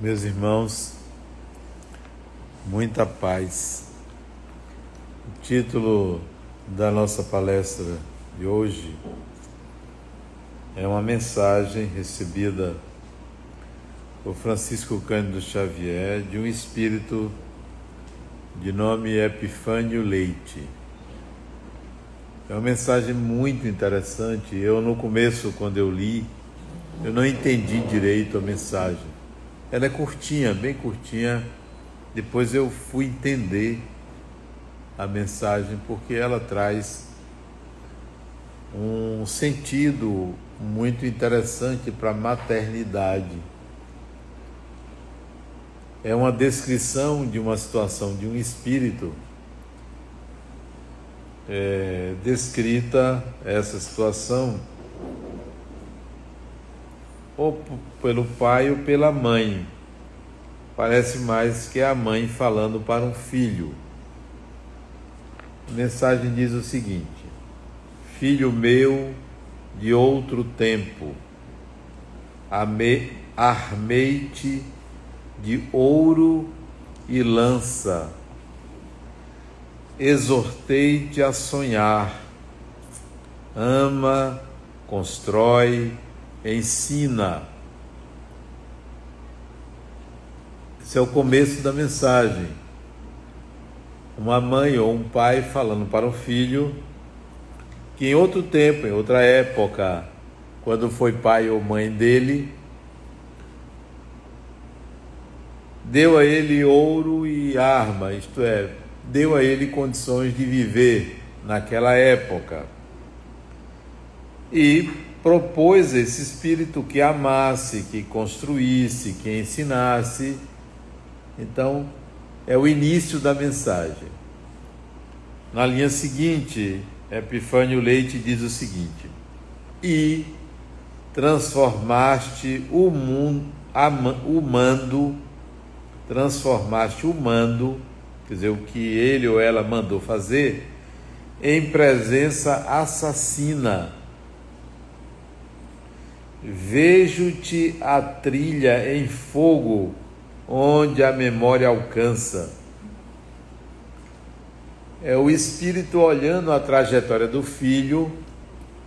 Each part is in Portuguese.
Meus irmãos, muita paz. O título da nossa palestra de hoje é uma mensagem recebida por Francisco Cândido Xavier de um espírito de nome Epifânio Leite. É uma mensagem muito interessante. Eu, no começo, quando eu li, eu não entendi direito a mensagem ela é curtinha, bem curtinha. Depois eu fui entender a mensagem porque ela traz um sentido muito interessante para a maternidade. É uma descrição de uma situação de um espírito é, descrita essa situação ou pelo pai ou pela mãe. Parece mais que a mãe falando para um filho. A mensagem diz o seguinte: Filho meu de outro tempo, armei-te de ouro e lança, exortei-te a sonhar, ama, constrói, ensina. Esse é o começo da mensagem. Uma mãe ou um pai falando para o filho que em outro tempo, em outra época, quando foi pai ou mãe dele, deu a ele ouro e arma, isto é, deu a ele condições de viver naquela época. E propôs esse espírito que amasse, que construísse, que ensinasse. Então, é o início da mensagem. Na linha seguinte, Epifânio Leite diz o seguinte: E transformaste o mundo, o mando, transformaste o mando, quer dizer, o que ele ou ela mandou fazer, em presença assassina Vejo-te a trilha em fogo, onde a memória alcança. É o espírito olhando a trajetória do filho,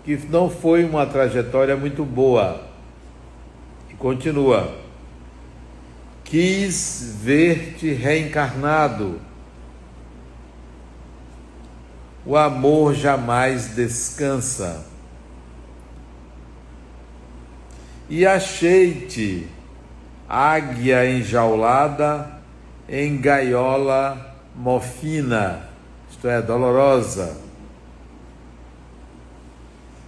que não foi uma trajetória muito boa. E continua. Quis ver-te reencarnado. O amor jamais descansa e achei-te, águia enjaulada em gaiola mofina, isto é, dolorosa,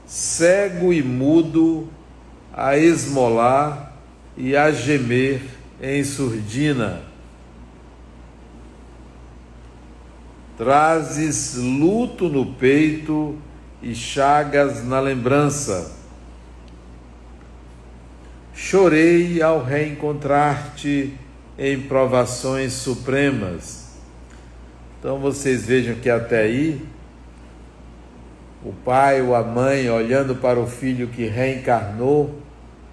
cego e mudo a esmolar e a gemer em surdina. Trazes luto no peito e chagas na lembrança Chorei ao reencontrar-te em provações supremas. Então vocês vejam que até aí o pai ou a mãe olhando para o filho que reencarnou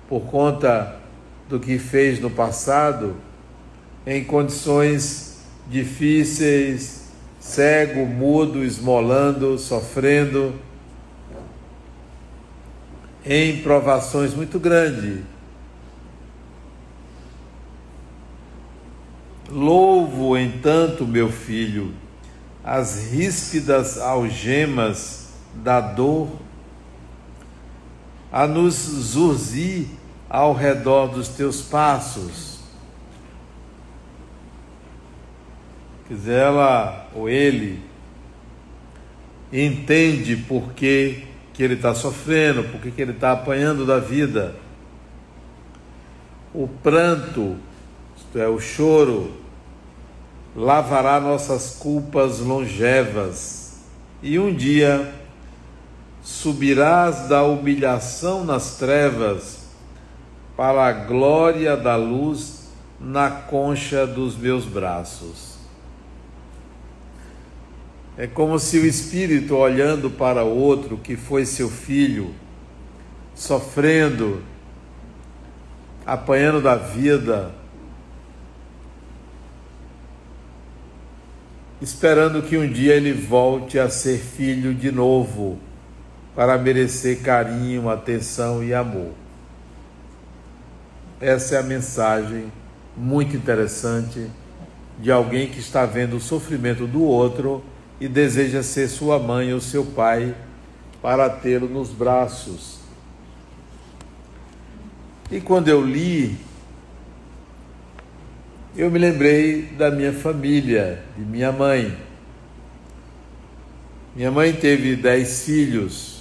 por conta do que fez no passado, em condições difíceis, cego, mudo, esmolando, sofrendo, em provações muito grandes Louvo, entanto, meu filho, as ríspidas algemas da dor, a nos zurzir ao redor dos teus passos. Quiser ela ou ele entende por que, que ele está sofrendo, por que, que ele está apanhando da vida. O pranto, isto é, o choro, lavará nossas culpas longevas, e um dia subirás da humilhação nas trevas para a glória da luz na concha dos meus braços. É como se o espírito olhando para o outro que foi seu filho, sofrendo, apanhando da vida, esperando que um dia ele volte a ser filho de novo, para merecer carinho, atenção e amor. Essa é a mensagem muito interessante de alguém que está vendo o sofrimento do outro e deseja ser sua mãe ou seu pai para tê-lo nos braços. E quando eu li, eu me lembrei da minha família, de minha mãe. Minha mãe teve dez filhos.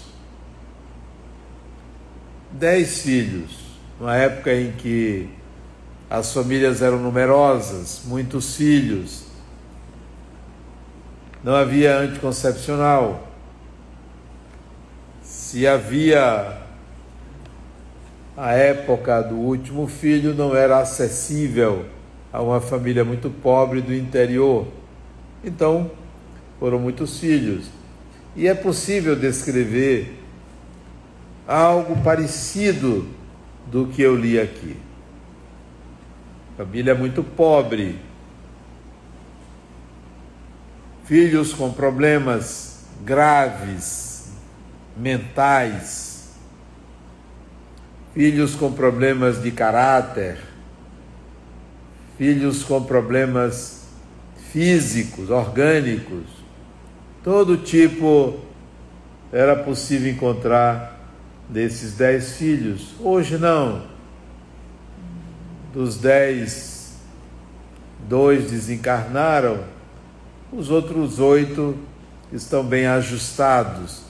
Dez filhos, numa época em que as famílias eram numerosas, muitos filhos. Não havia anticoncepcional. Se havia a época do último filho, não era acessível a uma família muito pobre do interior. Então, foram muitos filhos. E é possível descrever algo parecido do que eu li aqui. Família muito pobre. Filhos com problemas graves, mentais. Filhos com problemas de caráter. Filhos com problemas físicos, orgânicos. Todo tipo era possível encontrar desses dez filhos. Hoje não dos dez, dois desencarnaram, os outros oito estão bem ajustados,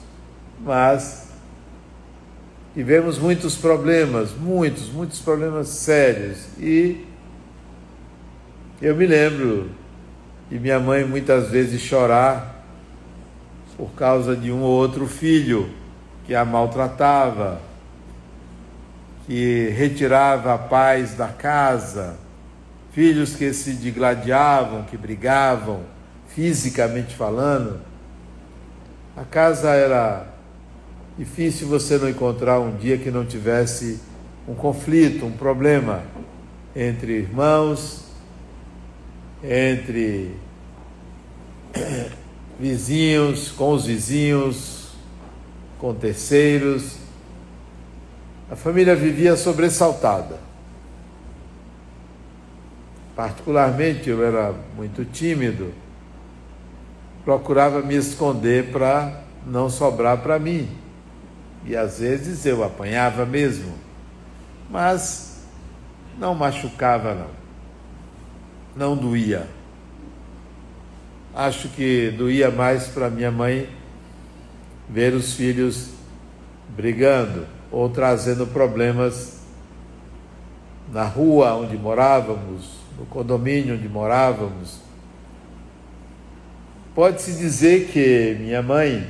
mas tivemos muitos problemas, muitos, muitos problemas sérios. E eu me lembro de minha mãe muitas vezes chorar por causa de um ou outro filho que a maltratava que retirava a paz da casa, filhos que se digladiavam, que brigavam, fisicamente falando. A casa era difícil você não encontrar um dia que não tivesse um conflito, um problema entre irmãos, entre vizinhos, com os vizinhos, com terceiros. A família vivia sobressaltada. Particularmente, eu era muito tímido, procurava me esconder para não sobrar para mim. E às vezes eu apanhava mesmo, mas não machucava, não. Não doía. Acho que doía mais para minha mãe ver os filhos brigando ou trazendo problemas na rua onde morávamos, no condomínio onde morávamos. Pode-se dizer que minha mãe,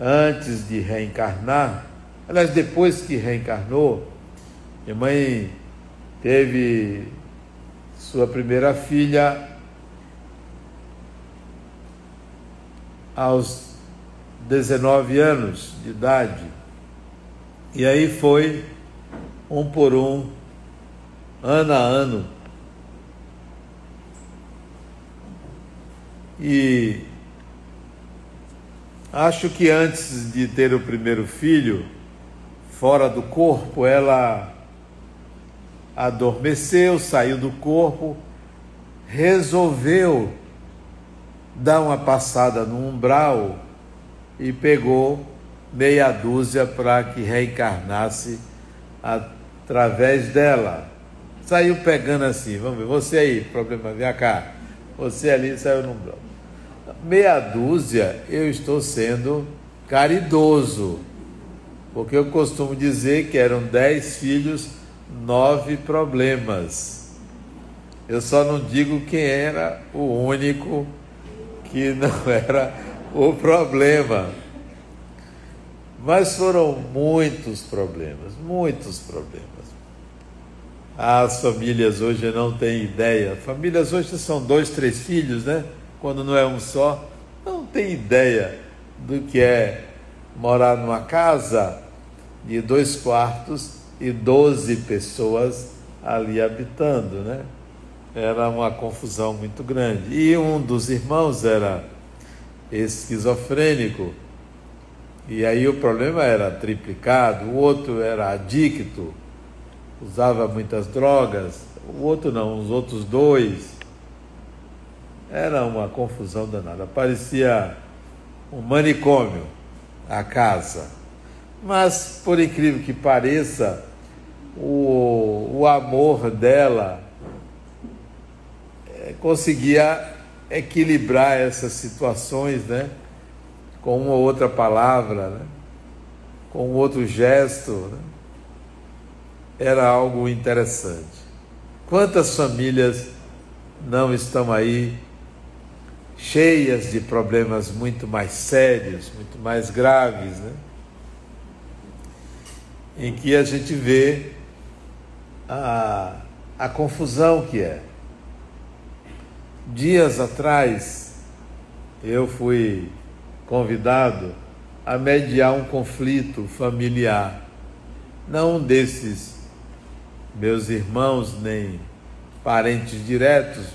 antes de reencarnar, aliás, depois que reencarnou, minha mãe teve sua primeira filha aos 19 anos de idade. E aí foi um por um, ano a ano. E acho que antes de ter o primeiro filho, fora do corpo, ela adormeceu, saiu do corpo, resolveu dar uma passada no umbral e pegou meia dúzia para que reencarnasse através dela. Saiu pegando assim, vamos ver, você aí, problema, vem cá, você ali saiu num bloco. Meia dúzia, eu estou sendo caridoso, porque eu costumo dizer que eram dez filhos, nove problemas. Eu só não digo quem era o único que não era o problema. Mas foram muitos problemas, muitos problemas. As famílias hoje não têm ideia. Famílias hoje são dois, três filhos, né? Quando não é um só, não tem ideia do que é morar numa casa de dois quartos e doze pessoas ali habitando, né? era uma confusão muito grande. E um dos irmãos era esquizofrênico, e aí o problema era triplicado, o outro era adicto, usava muitas drogas, o outro não, os outros dois. Era uma confusão danada. Parecia um manicômio a casa. Mas, por incrível que pareça, o, o amor dela é, conseguia equilibrar essas situações, né? Com uma outra palavra, né? com outro gesto. Né? Era algo interessante. Quantas famílias não estão aí cheias de problemas muito mais sérios, muito mais graves, né? em que a gente vê a, a confusão que é. Dias atrás, eu fui convidado a mediar um conflito familiar. Não desses meus irmãos, nem parentes diretos,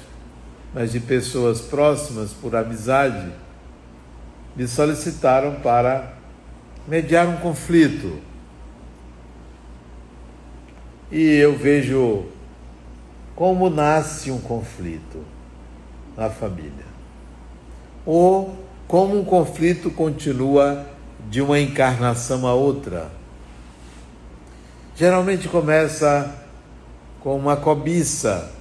mas de pessoas próximas por amizade, me solicitaram para mediar um conflito. E eu vejo como nasce um conflito na família. Ou como um conflito continua de uma encarnação a outra. Geralmente começa com uma cobiça,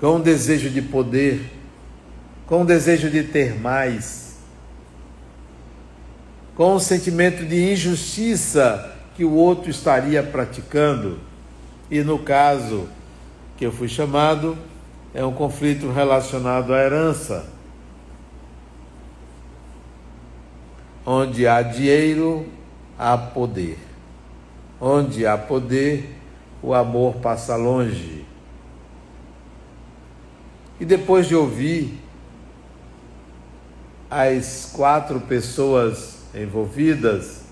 com um desejo de poder, com um desejo de ter mais, com um sentimento de injustiça que o outro estaria praticando. E no caso que eu fui chamado, é um conflito relacionado à herança, onde há dinheiro, há poder. Onde há poder, o amor passa longe. E depois de ouvir as quatro pessoas envolvidas,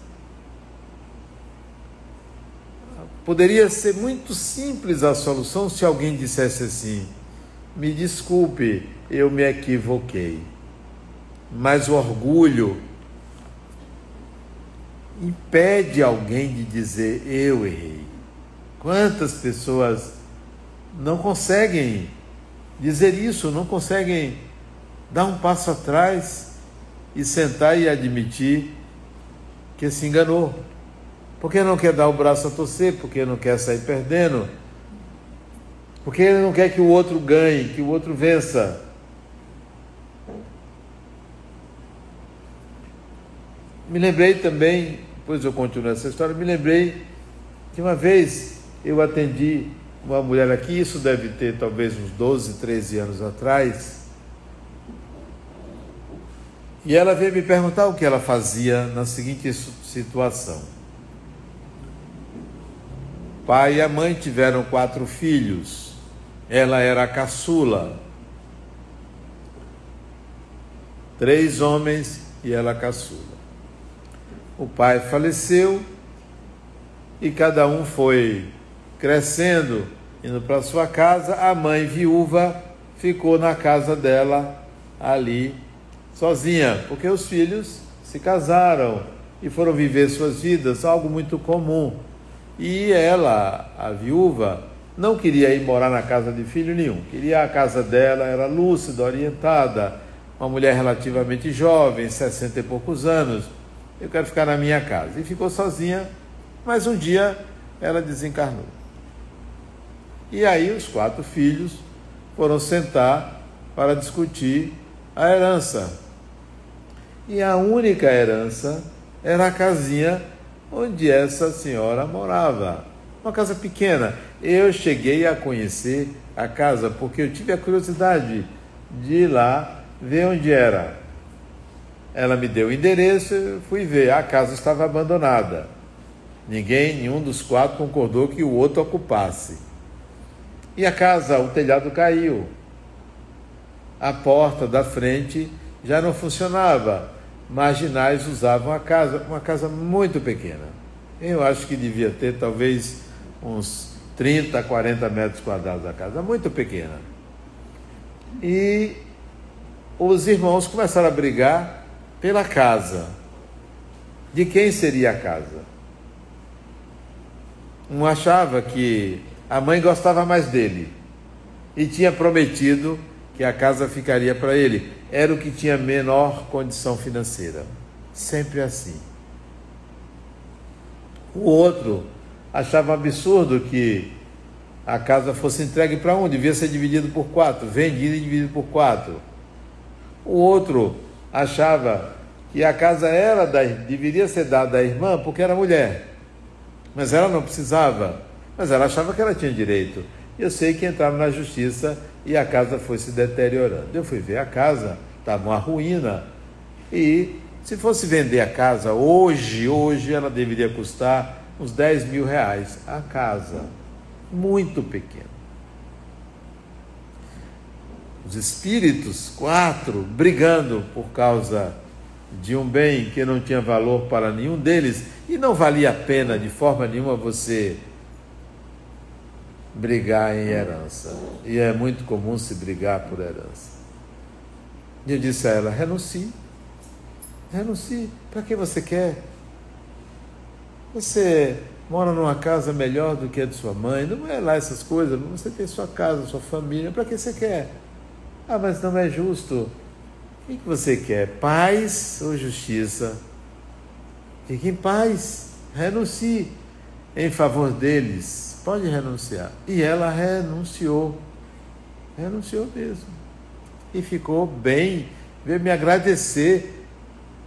Poderia ser muito simples a solução se alguém dissesse assim: me desculpe, eu me equivoquei. Mas o orgulho impede alguém de dizer eu errei. Quantas pessoas não conseguem dizer isso, não conseguem dar um passo atrás e sentar e admitir que se enganou. Porque não quer dar o braço a torcer, porque não quer sair perdendo, porque ele não quer que o outro ganhe, que o outro vença. Me lembrei também, depois eu continuo essa história, me lembrei que uma vez eu atendi uma mulher aqui, isso deve ter talvez uns 12, 13 anos atrás, e ela veio me perguntar o que ela fazia na seguinte situação pai e a mãe tiveram quatro filhos. Ela era a caçula. Três homens e ela a caçula. O pai faleceu e cada um foi crescendo, indo para sua casa. A mãe viúva ficou na casa dela ali sozinha, porque os filhos se casaram e foram viver suas vidas, algo muito comum e ela, a viúva, não queria ir morar na casa de filho nenhum. Queria a casa dela, era lúcida, orientada, uma mulher relativamente jovem, 60 e poucos anos. Eu quero ficar na minha casa. E ficou sozinha, mas um dia ela desencarnou. E aí os quatro filhos foram sentar para discutir a herança. E a única herança era a casinha onde essa senhora morava. Uma casa pequena. Eu cheguei a conhecer a casa porque eu tive a curiosidade de ir lá ver onde era. Ela me deu o endereço, fui ver. A casa estava abandonada. Ninguém, nenhum dos quatro concordou que o outro ocupasse. E a casa, o telhado caiu. A porta da frente já não funcionava marginais usavam a casa, uma casa muito pequena. Eu acho que devia ter talvez uns 30, 40 metros quadrados a casa, muito pequena. E os irmãos começaram a brigar pela casa. De quem seria a casa? Um achava que a mãe gostava mais dele e tinha prometido que a casa ficaria para ele. Era o que tinha menor condição financeira. Sempre assim. O outro achava absurdo que a casa fosse entregue para um, devia ser dividido por quatro, vendido e dividido por quatro. O outro achava que a casa era da, deveria ser dada à irmã porque era mulher, mas ela não precisava, mas ela achava que ela tinha direito. Eu sei que entraram na justiça e a casa foi se deteriorando. Eu fui ver a casa, estava uma ruína e se fosse vender a casa hoje, hoje ela deveria custar uns 10 mil reais a casa. Muito pequena. Os espíritos, quatro, brigando por causa de um bem que não tinha valor para nenhum deles e não valia a pena de forma nenhuma você brigar em herança. E é muito comum se brigar por herança. E eu disse a ela: renuncie. Renuncie. Para que você quer? Você mora numa casa melhor do que a de sua mãe, não é lá essas coisas, você tem sua casa, sua família, para que você quer? Ah, mas não é justo. O que você quer? Paz ou justiça? Fique em paz, renuncie em favor deles. Pode renunciar. E ela renunciou. Renunciou mesmo. E ficou bem. Veio me agradecer.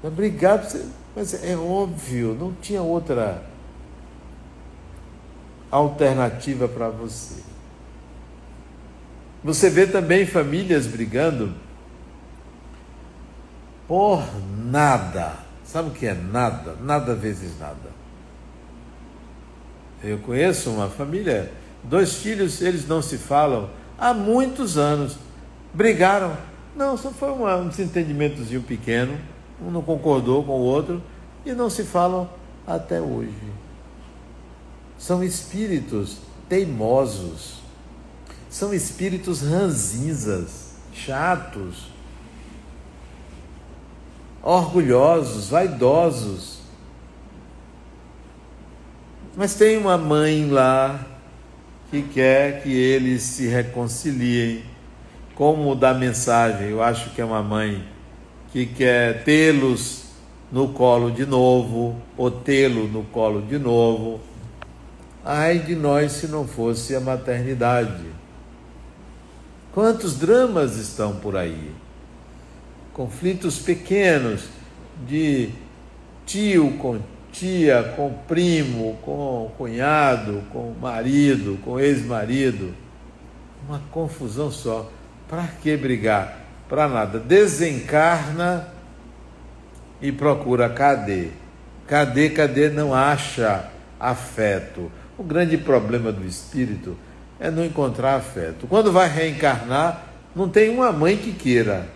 Obrigado. Mas é óbvio, não tinha outra alternativa para você. Você vê também famílias brigando por nada. Sabe o que é nada? Nada vezes nada. Eu conheço uma família, dois filhos, eles não se falam há muitos anos. Brigaram. Não, só foi um desentendimentozinho pequeno um não concordou com o outro e não se falam até hoje. São espíritos teimosos, são espíritos ranzinzas, chatos, orgulhosos, vaidosos. Mas tem uma mãe lá que quer que eles se reconciliem. Como da mensagem, eu acho que é uma mãe que quer tê-los no colo de novo, ou tê-lo no colo de novo. Ai de nós se não fosse a maternidade. Quantos dramas estão por aí? Conflitos pequenos de tio com tia, com primo, com cunhado, com marido, com ex-marido. Uma confusão só. Para que brigar? para nada. Desencarna e procura cadê? Cadê, cadê? Não acha afeto. O grande problema do espírito é não encontrar afeto. Quando vai reencarnar, não tem uma mãe que queira.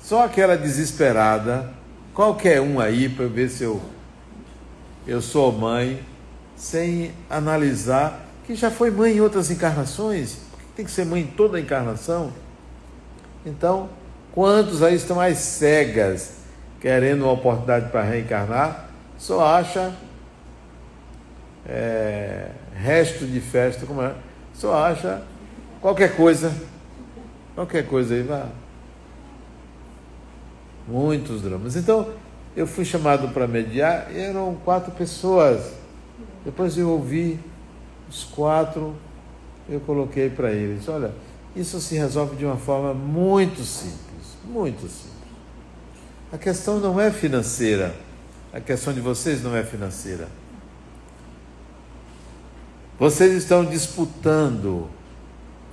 Só aquela desesperada, qualquer um aí para ver se eu eu sou mãe, sem analisar que já foi mãe em outras encarnações. Tem que ser mãe em toda a encarnação. Então, quantos aí estão mais cegas, querendo uma oportunidade para reencarnar, só acha é, resto de festa, como é? Só acha qualquer coisa, qualquer coisa aí, vá. Muitos dramas. Então, eu fui chamado para mediar e eram quatro pessoas. Depois eu ouvi os quatro, eu coloquei para eles: olha isso se resolve de uma forma muito simples, muito simples. A questão não é financeira, a questão de vocês não é financeira. Vocês estão disputando,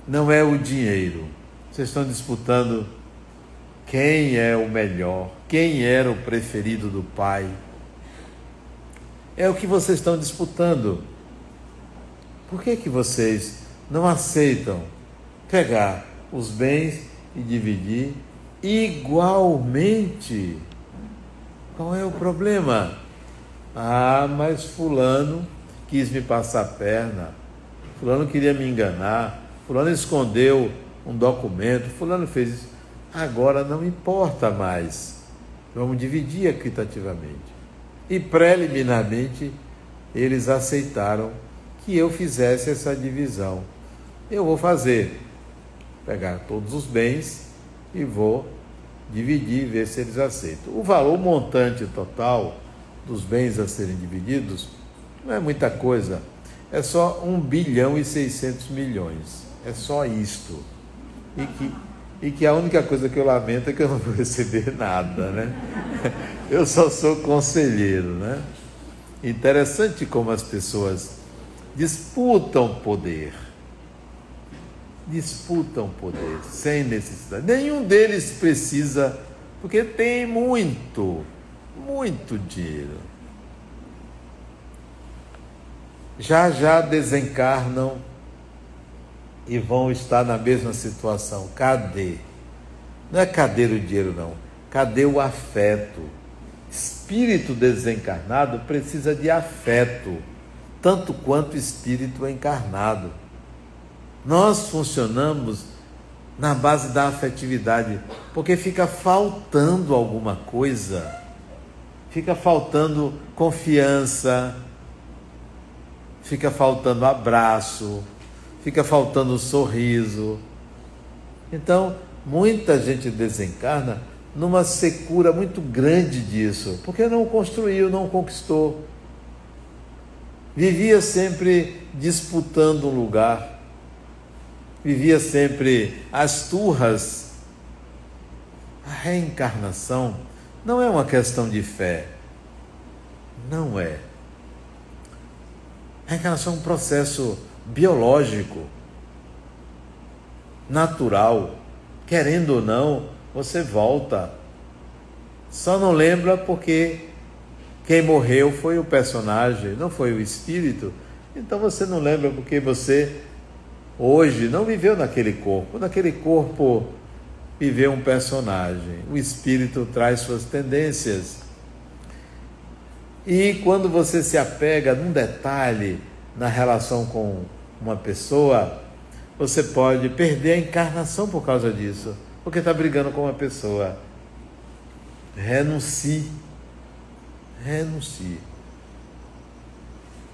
não é o dinheiro, vocês estão disputando quem é o melhor, quem era o preferido do pai. É o que vocês estão disputando. Por que, que vocês não aceitam pegar os bens e dividir igualmente. Qual é o problema? Ah, mas Fulano quis me passar a perna. Fulano queria me enganar, Fulano escondeu um documento, Fulano fez isso. Agora não importa mais. Vamos dividir equitativamente. E preliminarmente eles aceitaram que eu fizesse essa divisão. Eu vou fazer, pegar todos os bens e vou dividir e ver se eles aceitam. O valor montante total dos bens a serem divididos não é muita coisa, é só 1 bilhão e 600 milhões. É só isto. E que, e que a única coisa que eu lamento é que eu não vou receber nada, né? Eu só sou conselheiro, né? Interessante como as pessoas disputam poder. Disputam poder sem necessidade. Nenhum deles precisa, porque tem muito, muito dinheiro. Já já desencarnam e vão estar na mesma situação. Cadê? Não é cadê o dinheiro, não. Cadê o afeto? Espírito desencarnado precisa de afeto, tanto quanto espírito encarnado. Nós funcionamos na base da afetividade, porque fica faltando alguma coisa, fica faltando confiança, fica faltando abraço, fica faltando sorriso. Então, muita gente desencarna numa secura muito grande disso, porque não construiu, não conquistou. Vivia sempre disputando um lugar, vivia sempre as turras. A reencarnação não é uma questão de fé, não é. A reencarnação é um processo biológico, natural, querendo ou não, você volta. Só não lembra porque quem morreu foi o personagem, não foi o espírito. Então você não lembra porque você hoje não viveu naquele corpo. Naquele corpo viveu um personagem. O espírito traz suas tendências. E quando você se apega num detalhe na relação com uma pessoa, você pode perder a encarnação por causa disso porque está brigando com uma pessoa. Renuncie. Renuncie.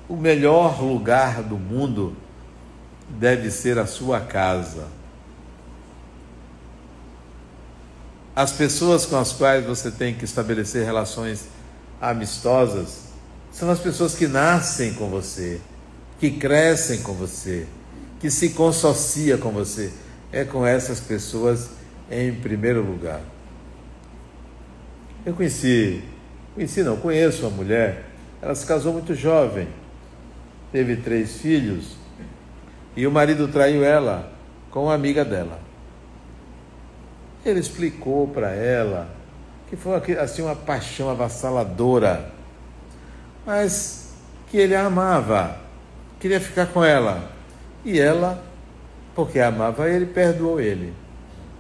O melhor lugar do mundo deve ser a sua casa. As pessoas com as quais você tem que estabelecer relações amistosas são as pessoas que nascem com você, que crescem com você, que se consociam com você. É com essas pessoas em primeiro lugar. Eu conheci, conheci não, conheço uma mulher, ela se casou muito jovem, teve três filhos e o marido traiu ela com uma amiga dela. Ele explicou para ela que foi assim uma paixão avassaladora, mas que ele a amava, queria ficar com ela. E ela, porque amava ele, perdoou ele.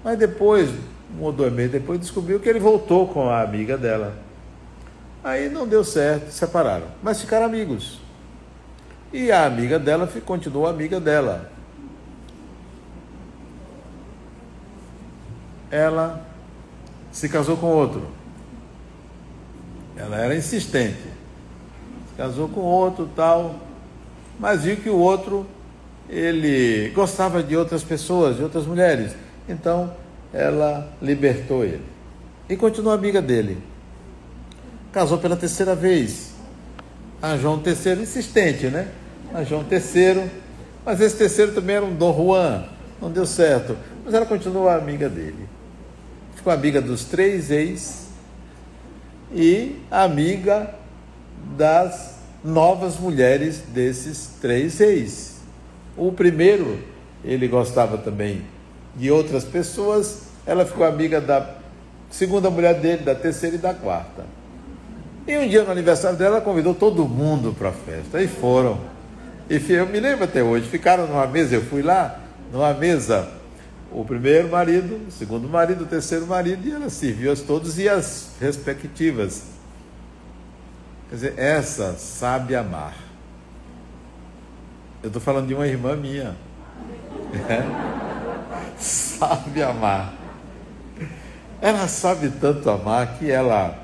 Mas depois, um ou dois meses depois, descobriu que ele voltou com a amiga dela. Aí não deu certo, separaram. Mas ficaram amigos. E a amiga dela continuou amiga dela. Ela se casou com outro. Ela era insistente. Se casou com outro tal, mas viu que o outro ele gostava de outras pessoas, de outras mulheres. Então ela libertou ele. E continuou amiga dele. Casou pela terceira vez. A João III, insistente, né? A João III. Mas esse terceiro também era um Dom Juan. Não deu certo. Mas ela continuou amiga dele. Ficou amiga dos três ex e amiga das novas mulheres desses três ex. O primeiro, ele gostava também de outras pessoas, ela ficou amiga da segunda mulher dele, da terceira e da quarta. E um dia no aniversário dela, ela convidou todo mundo para a festa. E foram. E eu me lembro até hoje, ficaram numa mesa, eu fui lá, numa mesa, o primeiro marido, o segundo marido, o terceiro marido, e ela serviu a todos e as respectivas. Quer dizer, essa sabe amar. Eu estou falando de uma irmã minha. É. Sabe amar. Ela sabe tanto amar que ela,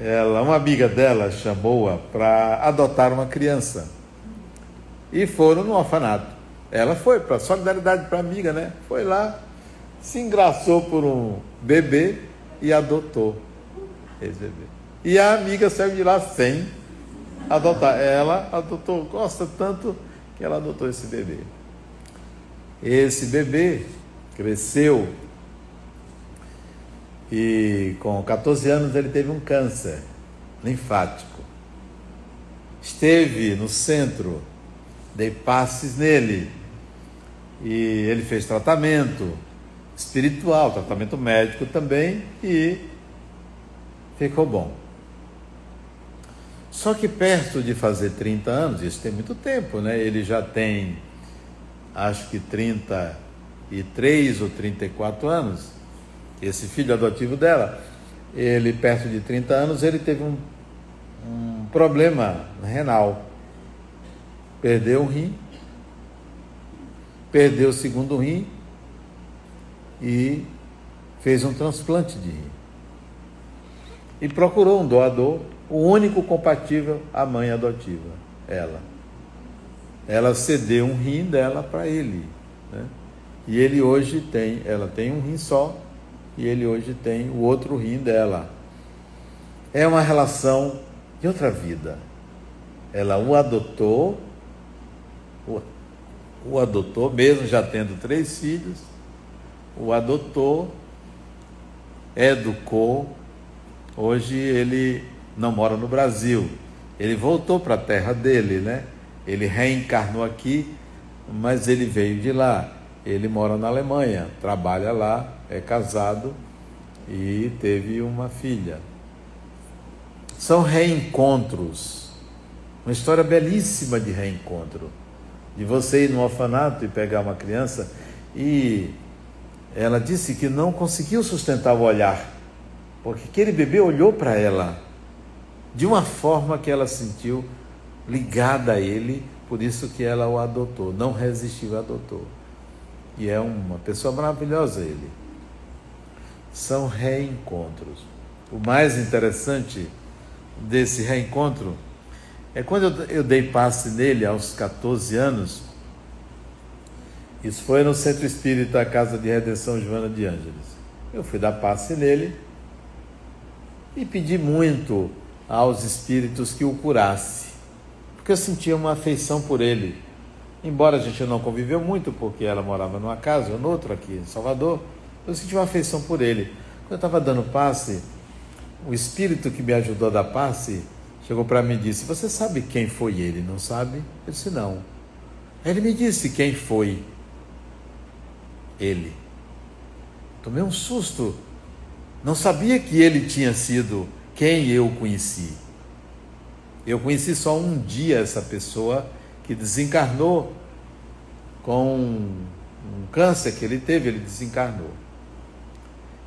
ela uma amiga dela chamou-a para adotar uma criança. E foram no orfanato. Ela foi para solidariedade para amiga, né? Foi lá, se engraçou por um bebê e adotou esse bebê. E a amiga saiu de lá sem adotar. Ela adotou, gosta tanto que ela adotou esse bebê. Esse bebê cresceu e com 14 anos ele teve um câncer linfático. Esteve no centro, dei passes nele e ele fez tratamento espiritual, tratamento médico também e ficou bom. Só que perto de fazer 30 anos, isso tem muito tempo, né? Ele já tem, acho que 33 ou 34 anos. Esse filho adotivo dela, ele perto de 30 anos, ele teve um, um problema renal. Perdeu o rim, perdeu o segundo rim e fez um transplante de rim. E procurou um doador o único compatível a mãe adotiva, ela. Ela cedeu um rim dela para ele. Né? E ele hoje tem, ela tem um rim só, e ele hoje tem o outro rim dela. É uma relação de outra vida. Ela o adotou, o, o adotou, mesmo já tendo três filhos, o adotou, educou. Hoje ele não mora no Brasil. Ele voltou para a terra dele, né? Ele reencarnou aqui, mas ele veio de lá. Ele mora na Alemanha, trabalha lá, é casado e teve uma filha. São reencontros. Uma história belíssima de reencontro. De você ir no orfanato e pegar uma criança e ela disse que não conseguiu sustentar o olhar, porque aquele bebê olhou para ela de uma forma que ela sentiu ligada a ele, por isso que ela o adotou, não resistiu, adotou. E é uma pessoa maravilhosa ele. São reencontros. O mais interessante desse reencontro é quando eu, dei passe nele aos 14 anos. Isso foi no Centro Espírita Casa de Redenção Joana de Ângeles. Eu fui dar passe nele e pedi muito aos espíritos que o curasse, porque eu sentia uma afeição por ele. Embora a gente não conviveu muito, porque ela morava numa casa, ou noutra aqui em Salvador, eu sentia uma afeição por ele. Quando eu estava dando passe, o espírito que me ajudou a dar passe chegou para mim e disse: Você sabe quem foi ele, não sabe? Eu disse: Não. Ele me disse quem foi ele. Tomei um susto. Não sabia que ele tinha sido quem eu conheci. Eu conheci só um dia essa pessoa que desencarnou com um câncer que ele teve, ele desencarnou.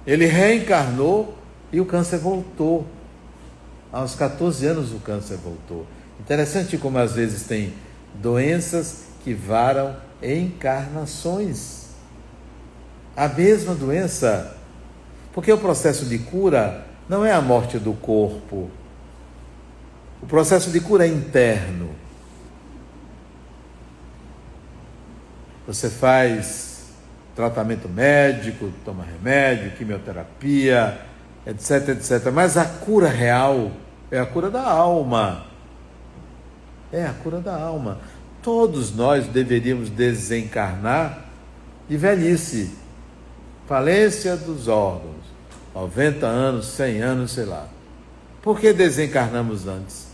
Ele reencarnou e o câncer voltou. Aos 14 anos o câncer voltou. Interessante como às vezes tem doenças que varam encarnações. A mesma doença. Porque o processo de cura não é a morte do corpo. O processo de cura é interno. Você faz tratamento médico, toma remédio, quimioterapia, etc, etc. Mas a cura real é a cura da alma. É a cura da alma. Todos nós deveríamos desencarnar de velhice, falência dos órgãos 90 anos, 100 anos, sei lá. Por que desencarnamos antes?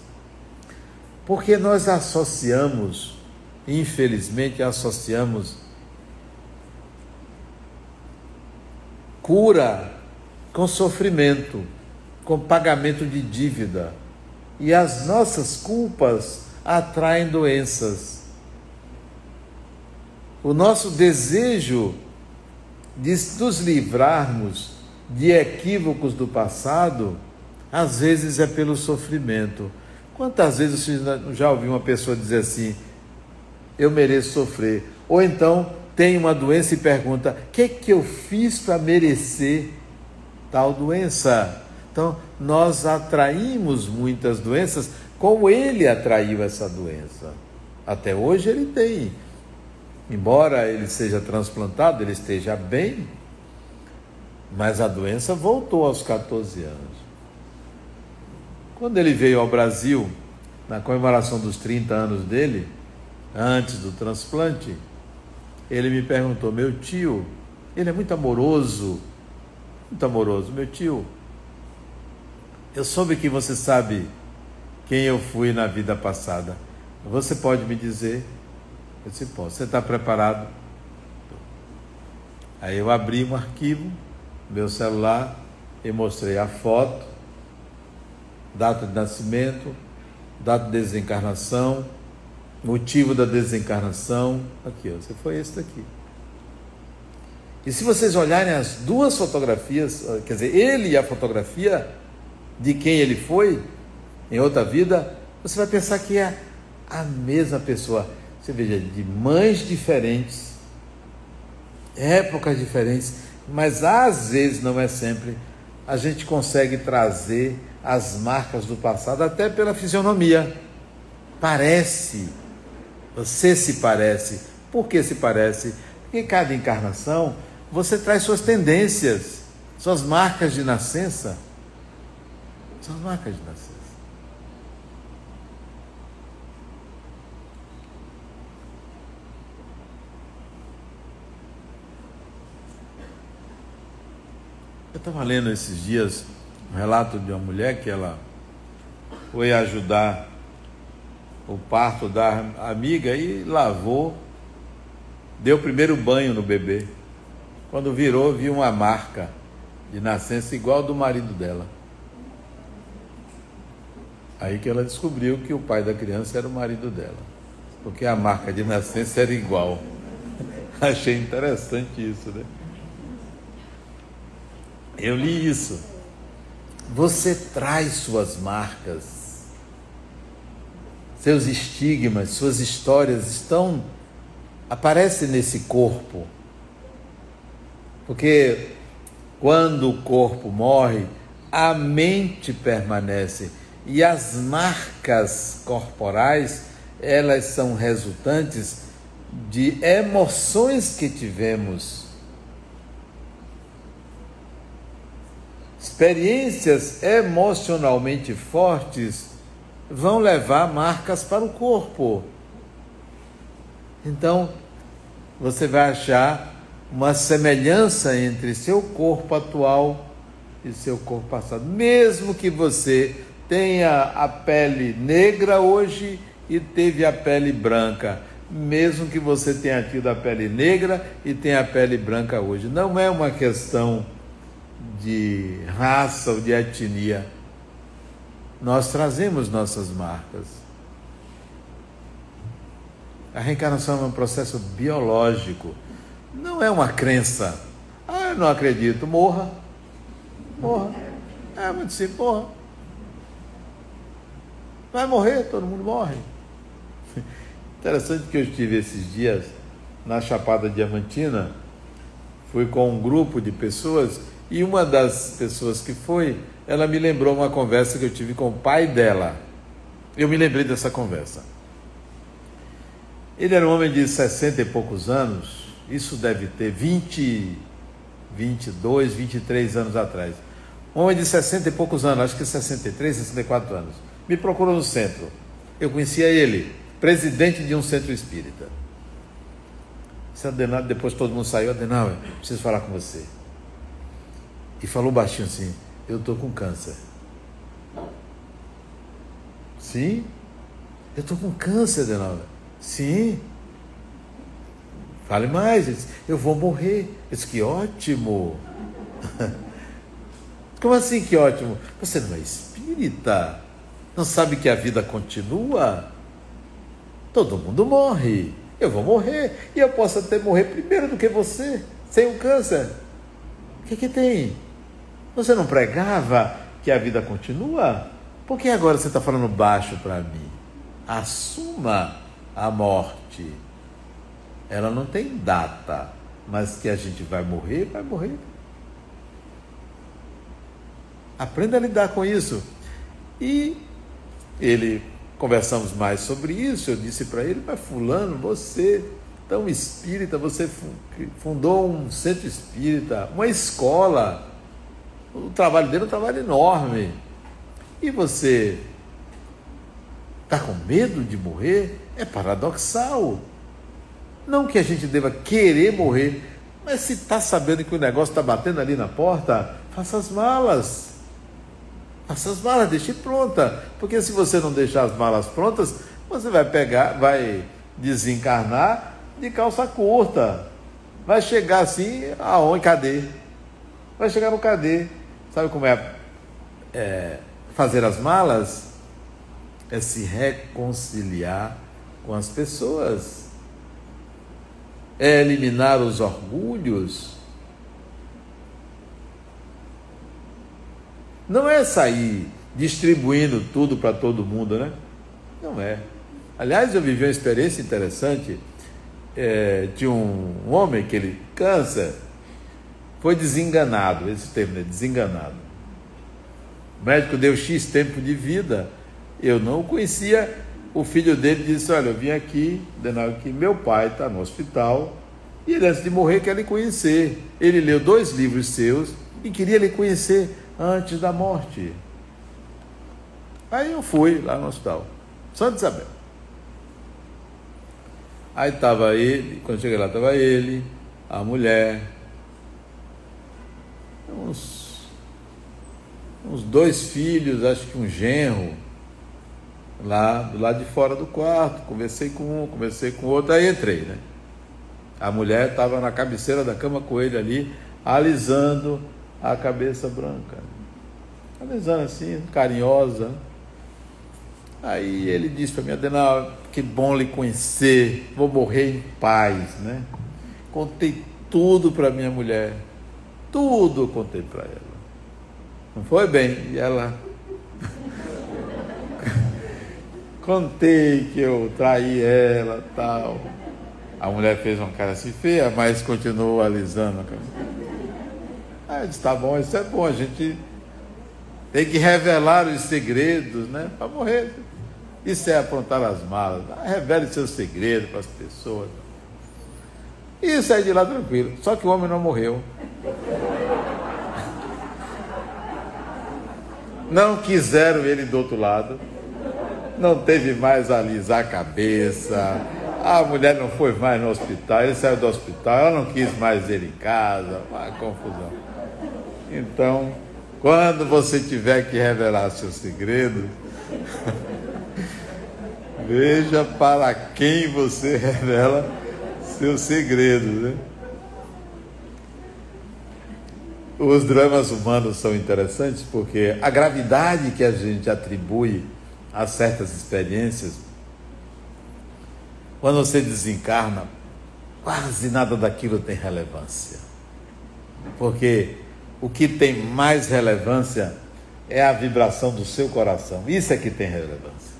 Porque nós associamos, infelizmente, associamos cura com sofrimento, com pagamento de dívida. E as nossas culpas atraem doenças. O nosso desejo de nos livrarmos de equívocos do passado, às vezes é pelo sofrimento. Quantas vezes você já ouviu uma pessoa dizer assim: eu mereço sofrer. Ou então tem uma doença e pergunta: o que, é que eu fiz para merecer tal doença? Então, nós atraímos muitas doenças como ele atraiu essa doença. Até hoje ele tem. Embora ele seja transplantado, ele esteja bem, mas a doença voltou aos 14 anos. Quando ele veio ao Brasil, na comemoração dos 30 anos dele, antes do transplante, ele me perguntou: meu tio, ele é muito amoroso, muito amoroso, meu tio. Eu soube que você sabe quem eu fui na vida passada. Você pode me dizer? Eu disse: posso. Você está preparado? Aí eu abri um arquivo, meu celular, e mostrei a foto, data de nascimento, data de desencarnação motivo da desencarnação. Aqui, ó, você foi esse daqui. E se vocês olharem as duas fotografias, quer dizer, ele e a fotografia de quem ele foi em outra vida, você vai pensar que é a mesma pessoa. Você veja, de mães diferentes, épocas diferentes, mas às vezes, não é sempre, a gente consegue trazer as marcas do passado, até pela fisionomia. Parece você se parece. Por que se parece? Porque cada encarnação você traz suas tendências, suas marcas de nascença. Suas marcas de nascença. Eu estava lendo esses dias um relato de uma mulher que ela foi ajudar o parto da amiga e lavou, deu o primeiro banho no bebê. Quando virou, viu uma marca de nascença igual do marido dela. Aí que ela descobriu que o pai da criança era o marido dela, porque a marca de nascença era igual. Achei interessante isso, né? Eu li isso. Você traz suas marcas seus estigmas, suas histórias estão aparecem nesse corpo. Porque quando o corpo morre, a mente permanece e as marcas corporais, elas são resultantes de emoções que tivemos. Experiências emocionalmente fortes vão levar marcas para o corpo. Então, você vai achar uma semelhança entre seu corpo atual e seu corpo passado. Mesmo que você tenha a pele negra hoje e teve a pele branca, mesmo que você tenha tido a pele negra e tenha a pele branca hoje. Não é uma questão de raça ou de etnia nós trazemos nossas marcas. A reencarnação é um processo biológico, não é uma crença. Ah, eu não acredito, morra. Morra. É muito simples, morra. Vai morrer, todo mundo morre. Interessante que eu estive esses dias na Chapada Diamantina, fui com um grupo de pessoas e uma das pessoas que foi ela me lembrou uma conversa que eu tive com o pai dela. Eu me lembrei dessa conversa. Ele era um homem de 60 e poucos anos, isso deve ter 20, 22, 23 anos atrás. Um homem de 60 e poucos anos, acho que 63, 64 anos. Me procurou no centro. Eu conhecia ele, presidente de um centro espírita. Disse, Adenauer, depois todo mundo saiu, Adenauer, preciso falar com você. E falou baixinho assim, eu estou com câncer. Sim? Eu estou com câncer, Denalda. Sim. Fale mais. Eu vou morrer. Eu disse, que ótimo. Como assim que ótimo? Você não é espírita? Não sabe que a vida continua? Todo mundo morre. Eu vou morrer. E eu posso até morrer primeiro do que você, sem o um câncer. O que, que tem? Você não pregava que a vida continua? Por que agora você está falando baixo para mim? Assuma a morte. ela não tem data, mas que a gente vai morrer, vai morrer. Aprenda a lidar com isso. E ele conversamos mais sobre isso. Eu disse para ele, mas fulano, você tão espírita, você fundou um centro espírita, uma escola. O trabalho dele é um trabalho enorme. E você está com medo de morrer? É paradoxal. Não que a gente deva querer morrer, mas se está sabendo que o negócio está batendo ali na porta, faça as malas. Faça as malas, deixe pronta. Porque se você não deixar as malas prontas, você vai pegar, vai desencarnar de calça curta. Vai chegar assim, aonde? Cadê? Vai chegar no cadê? Sabe como é, é fazer as malas? É se reconciliar com as pessoas. É eliminar os orgulhos Não é sair distribuindo tudo para todo mundo, né? Não é. Aliás, eu vivi uma experiência interessante é, de um, homem que ele cansa, foi desenganado, esse termo é desenganado. O médico deu X tempo de vida, eu não o conhecia. O filho dele disse: Olha, eu vim aqui, que meu pai está no hospital e ele, antes de morrer, quer lhe conhecer. Ele leu dois livros seus e queria lhe conhecer antes da morte. Aí eu fui lá no hospital, Santa Isabel. Aí estava ele, quando cheguei lá estava ele, a mulher, uns, uns dois filhos, acho que um genro, lá do lado de fora do quarto. Conversei com um, conversei com outro, aí entrei, né? A mulher estava na cabeceira da cama com ele ali, alisando a cabeça branca. Alisando assim, carinhosa. Aí ele disse para mim, Adenal, que bom lhe conhecer, vou morrer em paz, né? Contei tudo para minha mulher, tudo eu contei para ela. Não foi bem? E ela. contei que eu traí ela tal. A mulher fez uma cara assim feia, mas continuou alisando. Aí eu disse, tá bom, isso é bom, a gente tem que revelar os segredos, né? Para morrer. Isso é aprontar as malas. Ah, revele seus segredos para as pessoas. E sair de lá tranquilo. Só que o homem não morreu. Não quiseram ele do outro lado. Não teve mais a alisar a cabeça. A mulher não foi mais no hospital. Ele saiu do hospital. Ela não quis mais ele em casa. Uma confusão. Então, quando você tiver que revelar seu segredo, veja para quem você revela seu segredo. Né? Os dramas humanos são interessantes porque a gravidade que a gente atribui a certas experiências, quando você desencarna, quase nada daquilo tem relevância. Porque o que tem mais relevância é a vibração do seu coração. Isso é que tem relevância.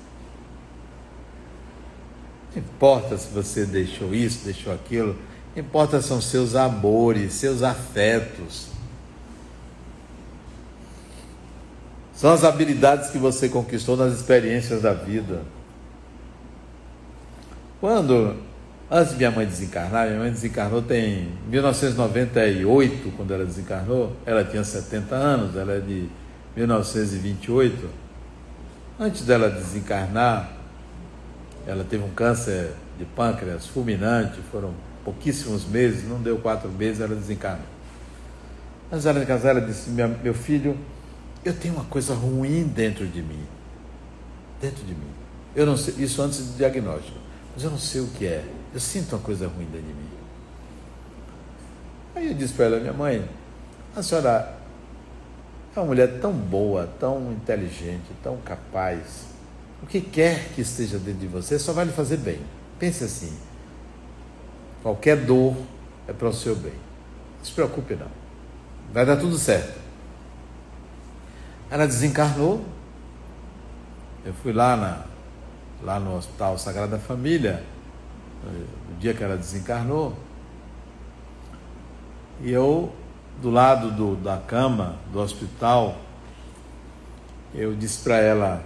Não importa se você deixou isso, deixou aquilo, importa são seus amores, seus afetos. São as habilidades que você conquistou nas experiências da vida. Quando Antes de minha mãe desencarnar, minha mãe desencarnou tem 1998, quando ela desencarnou, ela tinha 70 anos, ela é de 1928. Antes dela desencarnar, ela teve um câncer de pâncreas fulminante, foram pouquíssimos meses, não deu quatro meses, ela desencarnou. Antes dela desencarnar, ela disse: Meu filho, eu tenho uma coisa ruim dentro de mim. Dentro de mim. Eu não sei, isso antes do diagnóstico, mas eu não sei o que é. Eu sinto uma coisa ruim dentro de mim. Aí eu disse para ela, minha mãe, a senhora é uma mulher tão boa, tão inteligente, tão capaz. O que quer que esteja dentro de você só vai lhe fazer bem. Pense assim. Qualquer dor é para o seu bem. Não se preocupe não. Vai dar tudo certo. Ela desencarnou. Eu fui lá, na, lá no Hospital Sagrada Família no dia que ela desencarnou. E eu, do lado do, da cama do hospital, eu disse para ela,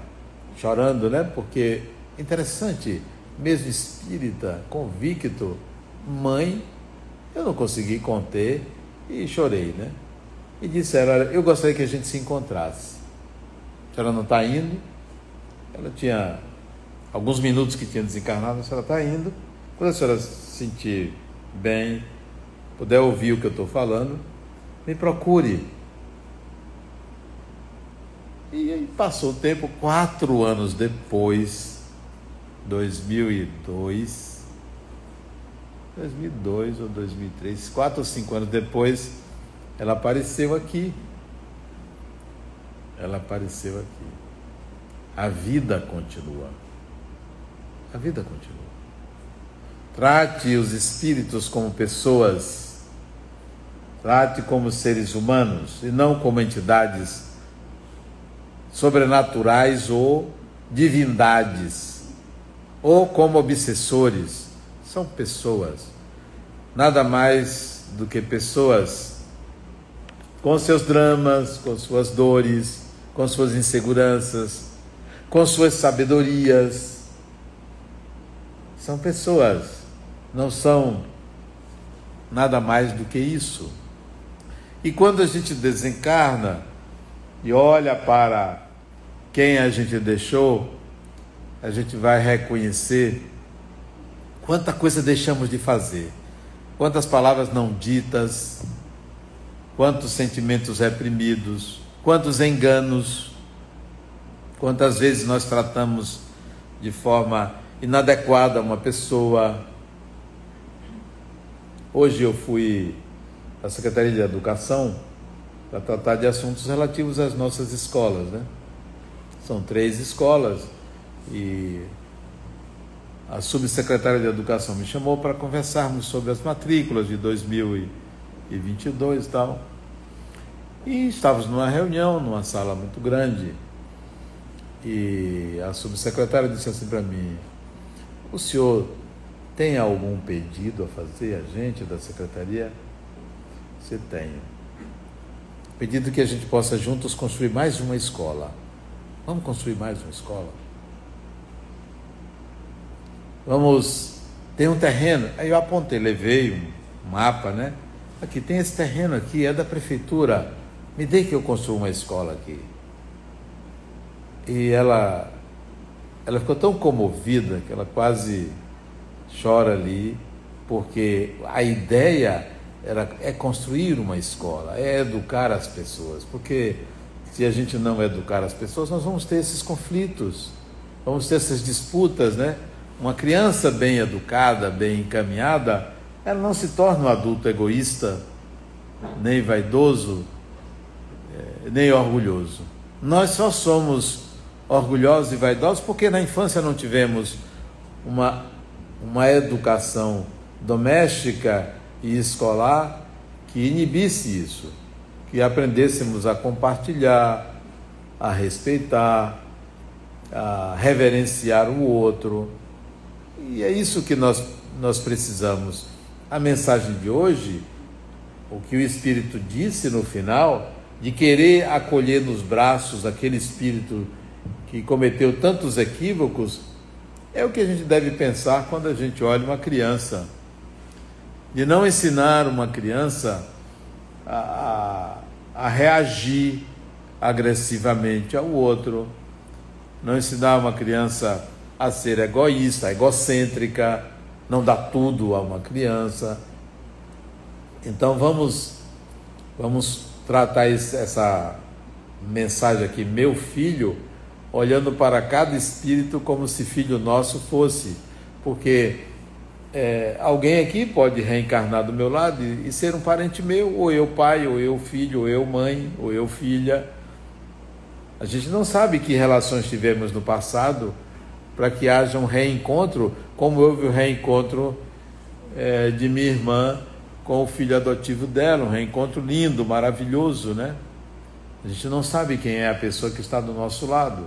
chorando, né? Porque interessante, mesmo espírita, convicto, mãe, eu não consegui conter e chorei, né? E disse a ela, eu gostaria que a gente se encontrasse. Senhora não está indo? Ela tinha alguns minutos que tinha desencarnado, a senhora está indo. Quando a senhora se sentir bem, puder ouvir o que eu estou falando, me procure. E aí passou o tempo, quatro anos depois, 2002, 2002 ou 2003, quatro ou cinco anos depois, ela apareceu aqui. Ela apareceu aqui. A vida continua. A vida continua. Trate os espíritos como pessoas. Trate como seres humanos e não como entidades sobrenaturais ou divindades, ou como obsessores. São pessoas, nada mais do que pessoas com seus dramas, com suas dores, com suas inseguranças, com suas sabedorias. São pessoas, não são nada mais do que isso. E quando a gente desencarna e olha para quem a gente deixou, a gente vai reconhecer quanta coisa deixamos de fazer, quantas palavras não ditas, quantos sentimentos reprimidos, quantos enganos, quantas vezes nós tratamos de forma inadequada uma pessoa. Hoje eu fui à Secretaria de Educação para tratar de assuntos relativos às nossas escolas, né? São três escolas e a subsecretária de Educação me chamou para conversarmos sobre as matrículas de 2022 e tal. E estávamos numa reunião, numa sala muito grande, e a subsecretária disse assim para mim: O senhor tem algum pedido a fazer, a gente da secretaria? Você tem. Pedido que a gente possa juntos construir mais uma escola. Vamos construir mais uma escola? Vamos. Tem um terreno. Aí eu apontei, levei um mapa, né? Aqui tem esse terreno aqui, é da prefeitura. Me dê que eu construa uma escola aqui. E ela, ela ficou tão comovida que ela quase chora ali, porque a ideia era, é construir uma escola, é educar as pessoas, porque se a gente não educar as pessoas, nós vamos ter esses conflitos, vamos ter essas disputas, né? Uma criança bem educada, bem encaminhada, ela não se torna um adulto egoísta, nem vaidoso, nem orgulhoso. Nós só somos orgulhosos e vaidosos porque na infância não tivemos uma, uma educação doméstica e escolar que inibisse isso que aprendêssemos a compartilhar, a respeitar, a reverenciar o outro. E é isso que nós, nós precisamos. A mensagem de hoje, o que o Espírito disse no final, de querer acolher nos braços aquele Espírito que cometeu tantos equívocos, é o que a gente deve pensar quando a gente olha uma criança. De não ensinar uma criança a, a, reagir agressivamente ao outro, não ensinar uma criança a ser egoísta, egocêntrica, não dar tudo a uma criança. Então vamos vamos tratar essa mensagem aqui, meu filho, olhando para cada espírito como se filho nosso fosse, porque é, alguém aqui pode reencarnar do meu lado e, e, ser um parente meu, ou eu pai, ou eu filho, ou eu mãe, ou eu filha. A gente não sabe que relações tivemos no passado para que haja um reencontro, como houve o reencontro é, de minha irmã com o filho adotivo dela, um reencontro lindo, maravilhoso, né? A gente não sabe quem é a pessoa que está do nosso lado,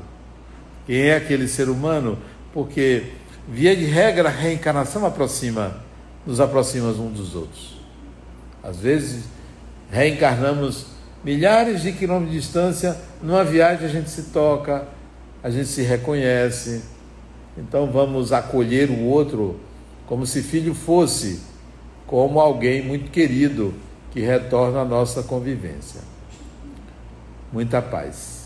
quem é aquele ser humano, porque Via de regra, a reencarnação aproxima, nos aproxima uns dos outros. Às vezes, reencarnamos milhares de quilômetros de distância, numa viagem a gente se toca, a gente se reconhece. Então vamos acolher o outro como se filho fosse, como alguém muito querido que retorna à nossa convivência. Muita paz.